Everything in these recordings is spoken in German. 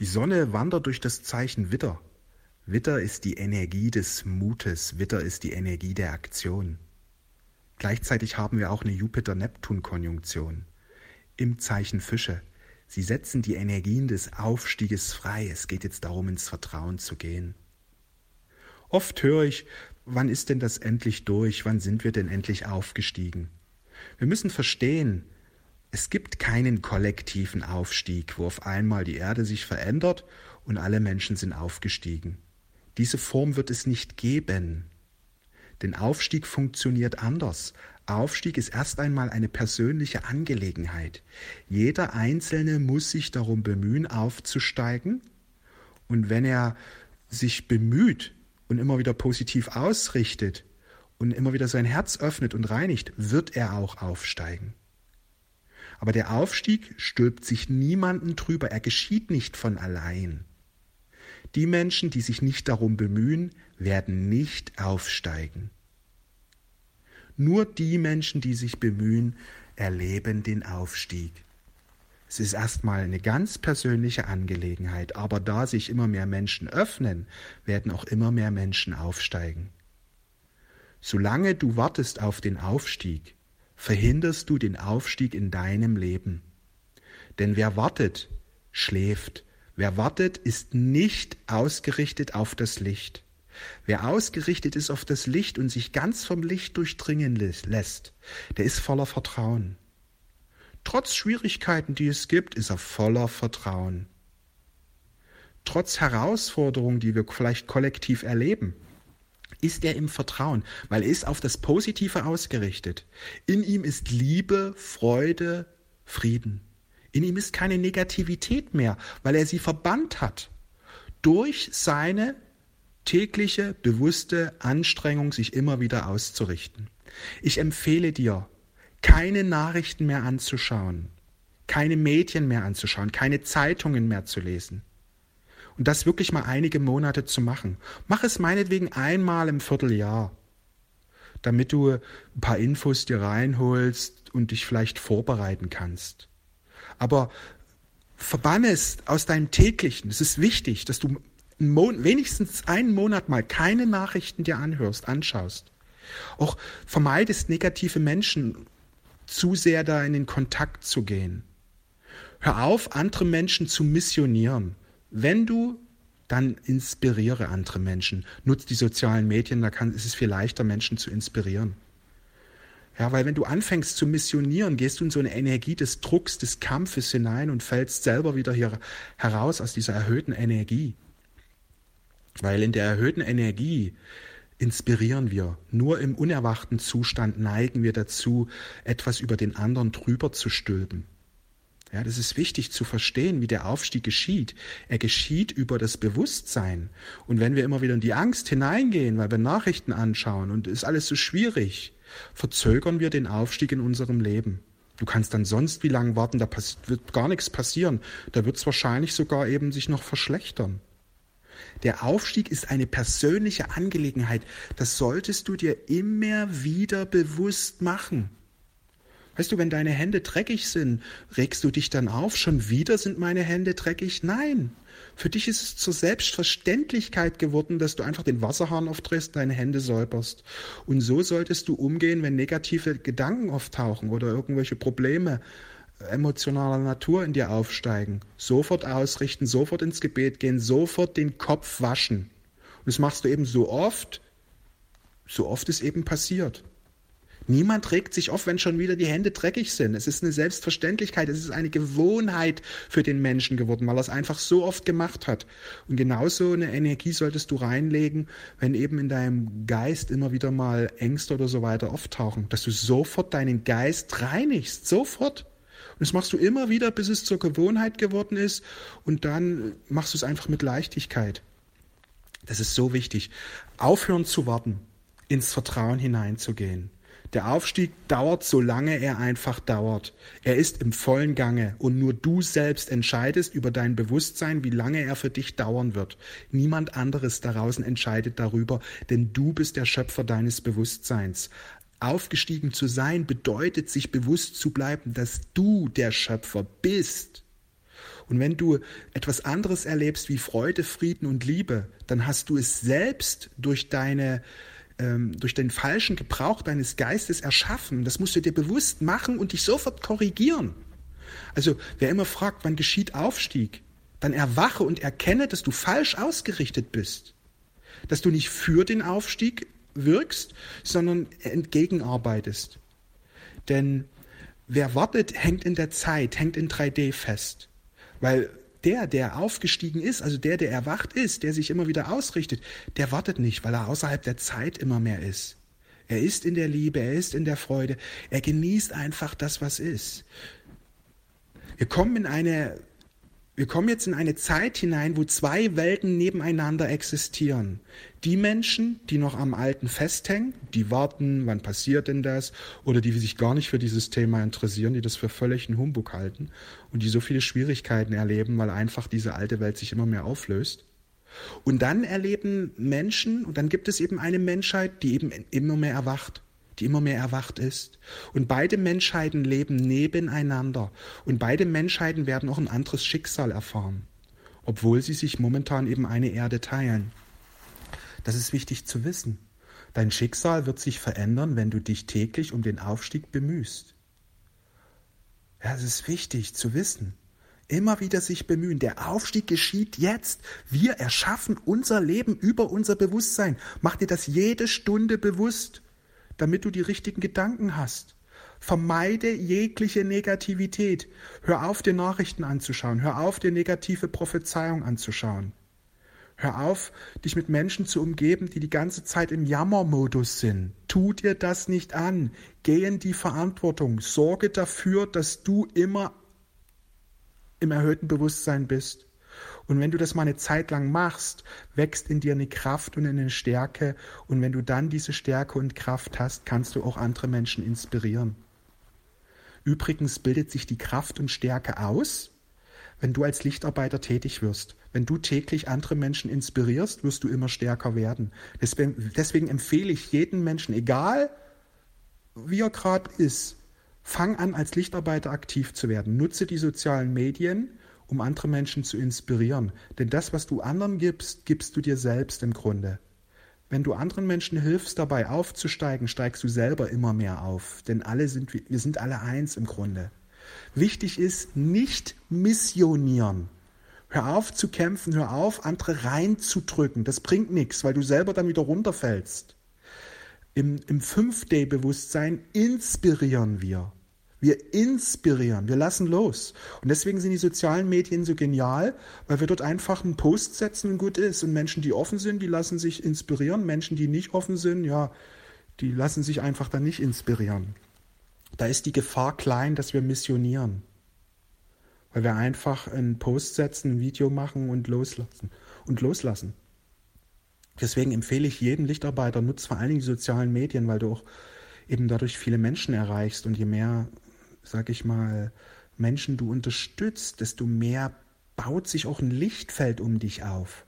Die Sonne wandert durch das Zeichen Witter. Witter ist die Energie des Mutes, Witter ist die Energie der Aktion. Gleichzeitig haben wir auch eine Jupiter-Neptun-Konjunktion im Zeichen Fische. Sie setzen die Energien des Aufstieges frei. Es geht jetzt darum, ins Vertrauen zu gehen. Oft höre ich, wann ist denn das endlich durch? Wann sind wir denn endlich aufgestiegen? Wir müssen verstehen, es gibt keinen kollektiven Aufstieg, wo auf einmal die Erde sich verändert und alle Menschen sind aufgestiegen. Diese Form wird es nicht geben. Denn Aufstieg funktioniert anders. Aufstieg ist erst einmal eine persönliche Angelegenheit. Jeder Einzelne muss sich darum bemühen, aufzusteigen. Und wenn er sich bemüht und immer wieder positiv ausrichtet und immer wieder sein Herz öffnet und reinigt, wird er auch aufsteigen. Aber der Aufstieg stülpt sich niemanden drüber, er geschieht nicht von allein. Die Menschen, die sich nicht darum bemühen, werden nicht aufsteigen. Nur die Menschen, die sich bemühen, erleben den Aufstieg. Es ist erstmal eine ganz persönliche Angelegenheit, aber da sich immer mehr Menschen öffnen, werden auch immer mehr Menschen aufsteigen. Solange du wartest auf den Aufstieg, verhinderst du den Aufstieg in deinem Leben. Denn wer wartet, schläft. Wer wartet, ist nicht ausgerichtet auf das Licht. Wer ausgerichtet ist auf das Licht und sich ganz vom Licht durchdringen lässt, der ist voller Vertrauen. Trotz Schwierigkeiten, die es gibt, ist er voller Vertrauen. Trotz Herausforderungen, die wir vielleicht kollektiv erleben, ist er im Vertrauen, weil er ist auf das Positive ausgerichtet. In ihm ist Liebe, Freude, Frieden. In ihm ist keine Negativität mehr, weil er sie verbannt hat durch seine tägliche, bewusste Anstrengung, sich immer wieder auszurichten. Ich empfehle dir, keine Nachrichten mehr anzuschauen, keine Medien mehr anzuschauen, keine Zeitungen mehr zu lesen und das wirklich mal einige Monate zu machen. Mach es meinetwegen einmal im Vierteljahr, damit du ein paar Infos dir reinholst und dich vielleicht vorbereiten kannst. Aber verbann es aus deinem täglichen. Es ist wichtig, dass du wenigstens einen Monat mal keine Nachrichten dir anhörst, anschaust. Auch vermeidest negative Menschen zu sehr da in den Kontakt zu gehen. Hör auf, andere Menschen zu missionieren. Wenn du, dann inspiriere andere Menschen. Nutz die sozialen Medien, da kann, ist es viel leichter, Menschen zu inspirieren. Ja, weil wenn du anfängst zu missionieren, gehst du in so eine Energie des Drucks, des Kampfes hinein und fällst selber wieder hier heraus aus dieser erhöhten Energie. Weil in der erhöhten Energie inspirieren wir. Nur im unerwachten Zustand neigen wir dazu, etwas über den anderen drüber zu stülpen. Ja, das ist wichtig zu verstehen, wie der Aufstieg geschieht. Er geschieht über das Bewusstsein. Und wenn wir immer wieder in die Angst hineingehen, weil wir Nachrichten anschauen und es ist alles so schwierig, verzögern wir den Aufstieg in unserem Leben. Du kannst dann sonst wie lange warten, da wird gar nichts passieren. Da wird es wahrscheinlich sogar eben sich noch verschlechtern. Der Aufstieg ist eine persönliche Angelegenheit. Das solltest du dir immer wieder bewusst machen. Weißt du, wenn deine Hände dreckig sind, regst du dich dann auf, schon wieder sind meine Hände dreckig? Nein. Für dich ist es zur Selbstverständlichkeit geworden, dass du einfach den Wasserhahn aufdrehst, deine Hände säuberst. Und so solltest du umgehen, wenn negative Gedanken auftauchen oder irgendwelche Probleme emotionaler Natur in dir aufsteigen. Sofort ausrichten, sofort ins Gebet gehen, sofort den Kopf waschen. Und das machst du eben so oft, so oft es eben passiert. Niemand regt sich auf, wenn schon wieder die Hände dreckig sind. Es ist eine Selbstverständlichkeit, es ist eine Gewohnheit für den Menschen geworden, weil er es einfach so oft gemacht hat. Und genauso eine Energie solltest du reinlegen, wenn eben in deinem Geist immer wieder mal Ängste oder so weiter auftauchen, dass du sofort deinen Geist reinigst, sofort. Und das machst du immer wieder, bis es zur Gewohnheit geworden ist und dann machst du es einfach mit Leichtigkeit. Das ist so wichtig. Aufhören zu warten, ins Vertrauen hineinzugehen. Der Aufstieg dauert, solange er einfach dauert. Er ist im vollen Gange und nur du selbst entscheidest über dein Bewusstsein, wie lange er für dich dauern wird. Niemand anderes da draußen entscheidet darüber, denn du bist der Schöpfer deines Bewusstseins. Aufgestiegen zu sein bedeutet, sich bewusst zu bleiben, dass du der Schöpfer bist. Und wenn du etwas anderes erlebst wie Freude, Frieden und Liebe, dann hast du es selbst durch deine ähm, durch den falschen Gebrauch deines Geistes erschaffen. Das musst du dir bewusst machen und dich sofort korrigieren. Also wer immer fragt, wann geschieht Aufstieg, dann erwache und erkenne, dass du falsch ausgerichtet bist. Dass du nicht für den Aufstieg wirkst, sondern entgegenarbeitest. Denn wer wartet, hängt in der Zeit, hängt in 3D fest. Weil der, der aufgestiegen ist, also der, der erwacht ist, der sich immer wieder ausrichtet, der wartet nicht, weil er außerhalb der Zeit immer mehr ist. Er ist in der Liebe, er ist in der Freude, er genießt einfach das, was ist. Wir kommen in eine wir kommen jetzt in eine Zeit hinein, wo zwei Welten nebeneinander existieren. Die Menschen, die noch am Alten festhängen, die warten, wann passiert denn das, oder die sich gar nicht für dieses Thema interessieren, die das für völligen Humbug halten und die so viele Schwierigkeiten erleben, weil einfach diese alte Welt sich immer mehr auflöst. Und dann erleben Menschen, und dann gibt es eben eine Menschheit, die eben immer mehr erwacht die immer mehr erwacht ist. Und beide Menschheiten leben nebeneinander. Und beide Menschheiten werden auch ein anderes Schicksal erfahren, obwohl sie sich momentan eben eine Erde teilen. Das ist wichtig zu wissen. Dein Schicksal wird sich verändern, wenn du dich täglich um den Aufstieg bemühst. Ja, es ist wichtig zu wissen. Immer wieder sich bemühen. Der Aufstieg geschieht jetzt. Wir erschaffen unser Leben über unser Bewusstsein. Mach dir das jede Stunde bewusst damit du die richtigen Gedanken hast. Vermeide jegliche Negativität. Hör auf, dir Nachrichten anzuschauen. Hör auf, dir negative Prophezeiung anzuschauen. Hör auf, dich mit Menschen zu umgeben, die die ganze Zeit im Jammermodus sind. Tu dir das nicht an. Geh in die Verantwortung. Sorge dafür, dass du immer im erhöhten Bewusstsein bist. Und wenn du das mal eine Zeit lang machst, wächst in dir eine Kraft und eine Stärke. Und wenn du dann diese Stärke und Kraft hast, kannst du auch andere Menschen inspirieren. Übrigens bildet sich die Kraft und Stärke aus, wenn du als Lichtarbeiter tätig wirst. Wenn du täglich andere Menschen inspirierst, wirst du immer stärker werden. Deswegen empfehle ich jeden Menschen, egal wie er gerade ist, fang an, als Lichtarbeiter aktiv zu werden. Nutze die sozialen Medien um andere Menschen zu inspirieren. Denn das, was du anderen gibst, gibst du dir selbst im Grunde. Wenn du anderen Menschen hilfst, dabei aufzusteigen, steigst du selber immer mehr auf. Denn alle sind, wir sind alle eins im Grunde. Wichtig ist, nicht missionieren. Hör auf zu kämpfen, hör auf, andere reinzudrücken. Das bringt nichts, weil du selber dann wieder runterfällst. Im, im Fünf-Day-Bewusstsein inspirieren wir. Wir inspirieren, wir lassen los. Und deswegen sind die sozialen Medien so genial, weil wir dort einfach einen Post setzen und gut ist. Und Menschen, die offen sind, die lassen sich inspirieren. Menschen, die nicht offen sind, ja, die lassen sich einfach dann nicht inspirieren. Da ist die Gefahr klein, dass wir missionieren. Weil wir einfach einen Post setzen, ein Video machen und loslassen. Und loslassen. Deswegen empfehle ich jedem Lichtarbeiter, nutzt vor allen Dingen die sozialen Medien, weil du auch eben dadurch viele Menschen erreichst und je mehr sag ich mal, Menschen du unterstützt, desto mehr baut sich auch ein Lichtfeld um dich auf.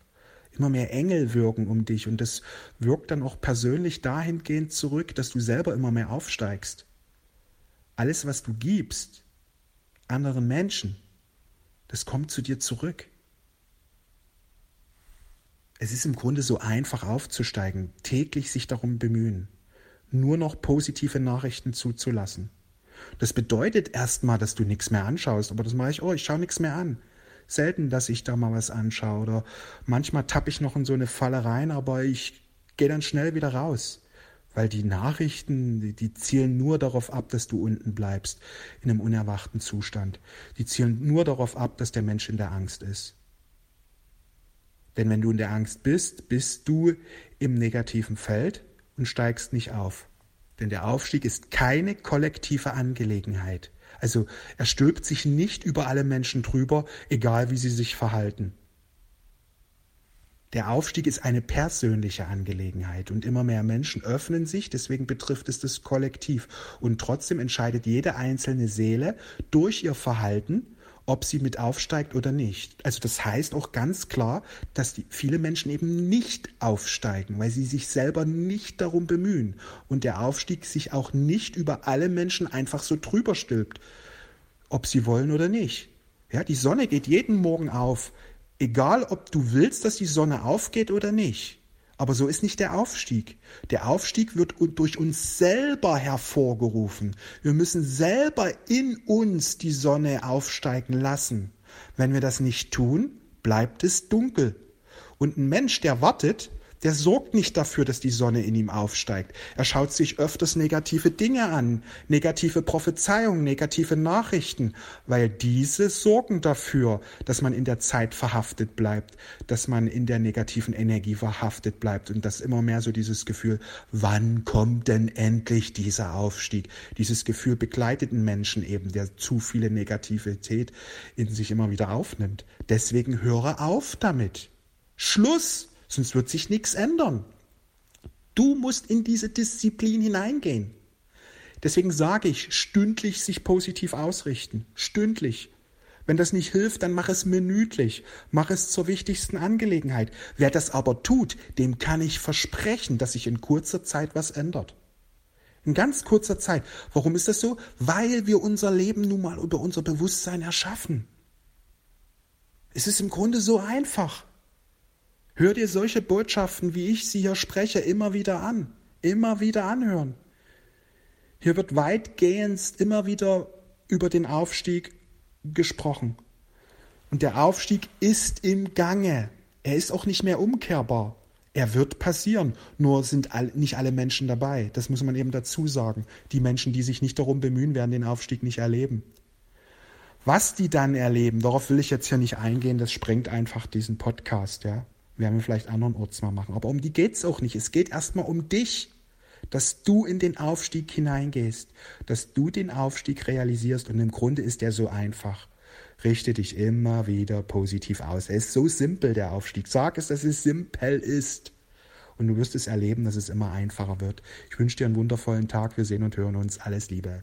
Immer mehr Engel wirken um dich und das wirkt dann auch persönlich dahingehend zurück, dass du selber immer mehr aufsteigst. Alles, was du gibst, anderen Menschen, das kommt zu dir zurück. Es ist im Grunde so einfach aufzusteigen, täglich sich darum bemühen, nur noch positive Nachrichten zuzulassen. Das bedeutet erstmal, dass du nichts mehr anschaust, aber das mache ich, oh, ich schaue nichts mehr an. Selten, dass ich da mal was anschaue oder manchmal tappe ich noch in so eine Falle rein, aber ich gehe dann schnell wieder raus, weil die Nachrichten, die, die zielen nur darauf ab, dass du unten bleibst in einem unerwachten Zustand. Die zielen nur darauf ab, dass der Mensch in der Angst ist. Denn wenn du in der Angst bist, bist du im negativen Feld und steigst nicht auf. Denn der Aufstieg ist keine kollektive Angelegenheit. Also er stülpt sich nicht über alle Menschen drüber, egal wie sie sich verhalten. Der Aufstieg ist eine persönliche Angelegenheit und immer mehr Menschen öffnen sich, deswegen betrifft es das Kollektiv. Und trotzdem entscheidet jede einzelne Seele durch ihr Verhalten, ob sie mit aufsteigt oder nicht. Also das heißt auch ganz klar, dass die, viele Menschen eben nicht aufsteigen, weil sie sich selber nicht darum bemühen und der Aufstieg sich auch nicht über alle Menschen einfach so drüber stülpt, ob sie wollen oder nicht. Ja, die Sonne geht jeden Morgen auf, egal ob du willst, dass die Sonne aufgeht oder nicht. Aber so ist nicht der Aufstieg. Der Aufstieg wird durch uns selber hervorgerufen. Wir müssen selber in uns die Sonne aufsteigen lassen. Wenn wir das nicht tun, bleibt es dunkel. Und ein Mensch, der wartet, der sorgt nicht dafür, dass die Sonne in ihm aufsteigt. Er schaut sich öfters negative Dinge an, negative Prophezeiungen, negative Nachrichten, weil diese sorgen dafür, dass man in der Zeit verhaftet bleibt, dass man in der negativen Energie verhaftet bleibt und das immer mehr so dieses Gefühl, wann kommt denn endlich dieser Aufstieg? Dieses Gefühl begleitet einen Menschen eben, der zu viele Negativität in sich immer wieder aufnimmt. Deswegen höre auf damit. Schluss! Sonst wird sich nichts ändern. Du musst in diese Disziplin hineingehen. Deswegen sage ich, stündlich sich positiv ausrichten. Stündlich. Wenn das nicht hilft, dann mach es minütlich. Mach es zur wichtigsten Angelegenheit. Wer das aber tut, dem kann ich versprechen, dass sich in kurzer Zeit was ändert. In ganz kurzer Zeit. Warum ist das so? Weil wir unser Leben nun mal über unser Bewusstsein erschaffen. Es ist im Grunde so einfach. Hör dir solche Botschaften, wie ich sie hier spreche, immer wieder an. Immer wieder anhören. Hier wird weitgehend immer wieder über den Aufstieg gesprochen. Und der Aufstieg ist im Gange. Er ist auch nicht mehr umkehrbar. Er wird passieren. Nur sind nicht alle Menschen dabei. Das muss man eben dazu sagen. Die Menschen, die sich nicht darum bemühen, werden den Aufstieg nicht erleben. Was die dann erleben, darauf will ich jetzt hier nicht eingehen. Das sprengt einfach diesen Podcast, ja werden wir vielleicht andernorts mal machen. Aber um die geht es auch nicht. Es geht erstmal um dich, dass du in den Aufstieg hineingehst, dass du den Aufstieg realisierst. Und im Grunde ist der so einfach. Richte dich immer wieder positiv aus. Er ist so simpel, der Aufstieg. Sag es, dass es simpel ist. Und du wirst es erleben, dass es immer einfacher wird. Ich wünsche dir einen wundervollen Tag. Wir sehen und hören uns. Alles Liebe.